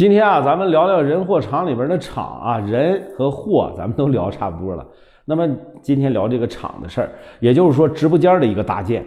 今天啊，咱们聊聊人货场里边的场啊，人和货咱们都聊差不多了。那么今天聊这个场的事儿，也就是说直播间的一个搭建，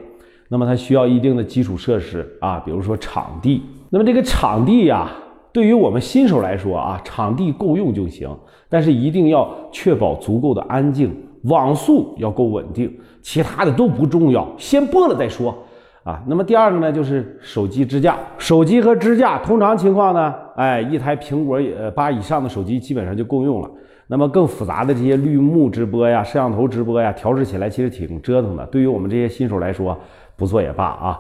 那么它需要一定的基础设施啊，比如说场地。那么这个场地呀，对于我们新手来说啊，场地够用就行，但是一定要确保足够的安静，网速要够稳定，其他的都不重要，先播了再说。啊，那么第二个呢，就是手机支架。手机和支架，通常情况呢，哎，一台苹果呃八以上的手机基本上就够用了。那么更复杂的这些绿幕直播呀、摄像头直播呀，调试起来其实挺折腾的。对于我们这些新手来说，不做也罢啊。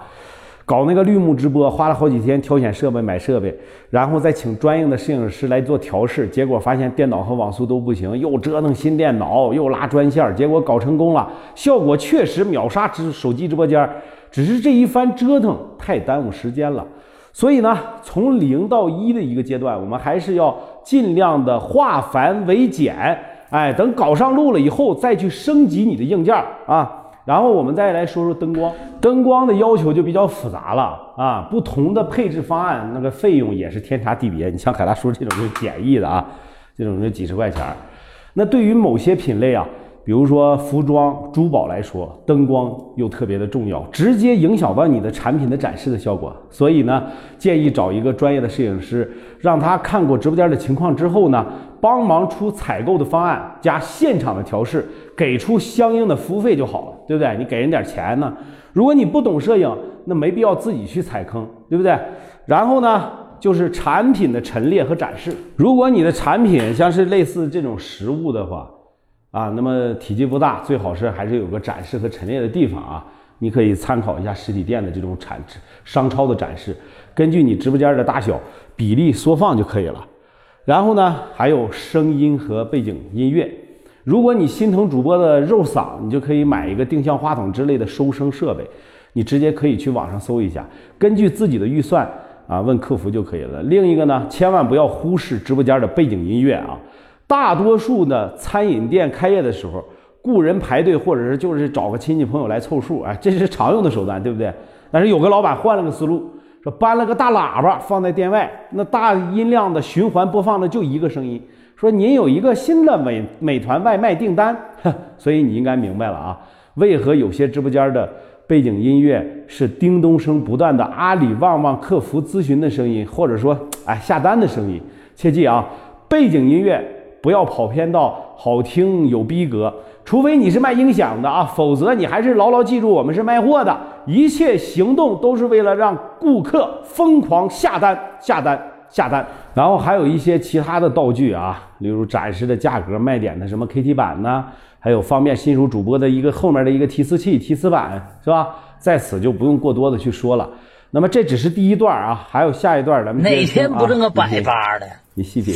搞那个绿幕直播，花了好几天挑选设备、买设备，然后再请专业的摄影师来做调试，结果发现电脑和网速都不行，又折腾新电脑，又拉专线，结果搞成功了，效果确实秒杀直手机直播间。只是这一番折腾太耽误时间了，所以呢，从零到一的一个阶段，我们还是要尽量的化繁为简，哎，等搞上路了以后再去升级你的硬件啊。然后我们再来说说灯光，灯光的要求就比较复杂了啊，不同的配置方案那个费用也是天差地别。你像海大叔这种是简易的啊，这种就几十块钱那对于某些品类啊。比如说服装、珠宝来说，灯光又特别的重要，直接影响到你的产品的展示的效果。所以呢，建议找一个专业的摄影师，让他看过直播间的情况之后呢，帮忙出采购的方案加现场的调试，给出相应的服务费就好了，对不对？你给人点钱呢。如果你不懂摄影，那没必要自己去踩坑，对不对？然后呢，就是产品的陈列和展示。如果你的产品像是类似这种实物的话，啊，那么体积不大，最好是还是有个展示和陈列的地方啊。你可以参考一下实体店的这种产商超的展示，根据你直播间的大小比例缩放就可以了。然后呢，还有声音和背景音乐。如果你心疼主播的肉嗓，你就可以买一个定向话筒之类的收声设备。你直接可以去网上搜一下，根据自己的预算啊，问客服就可以了。另一个呢，千万不要忽视直播间的背景音乐啊。大多数的餐饮店开业的时候，雇人排队，或者是就是找个亲戚朋友来凑数，哎，这是常用的手段，对不对？但是有个老板换了个思路，说搬了个大喇叭放在店外，那大音量的循环播放的就一个声音，说您有一个新的美美团外卖订单，所以你应该明白了啊，为何有些直播间的背景音乐是叮咚声不断的阿里旺旺客服咨询的声音，或者说哎下单的声音？切记啊，背景音乐。不要跑偏到好听有逼格，除非你是卖音响的啊，否则你还是牢牢记住，我们是卖货的，一切行动都是为了让顾客疯狂下单、下单、下单。然后还有一些其他的道具啊，例如展示的价格、卖点的什么 KT 板呢，还有方便新手主播的一个后面的一个提词器、提词板，是吧？在此就不用过多的去说了。那么这只是第一段啊，还有下一段咱们哪天不挣个百八的？你细品。